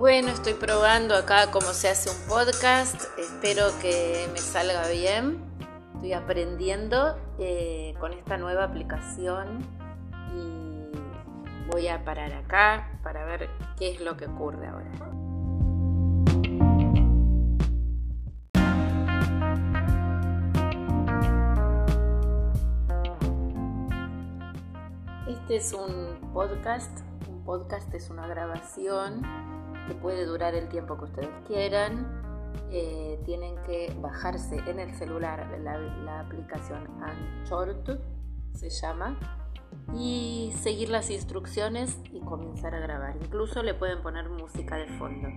Bueno, estoy probando acá cómo se hace un podcast. Espero que me salga bien. Estoy aprendiendo eh, con esta nueva aplicación y voy a parar acá para ver qué es lo que ocurre ahora. Este es un podcast. Un podcast es una grabación puede durar el tiempo que ustedes quieran. Eh, tienen que bajarse en el celular la, aplicación Anchor, se llama, y seguir las instrucciones y comenzar a grabar. Incluso le pueden poner música de fondo.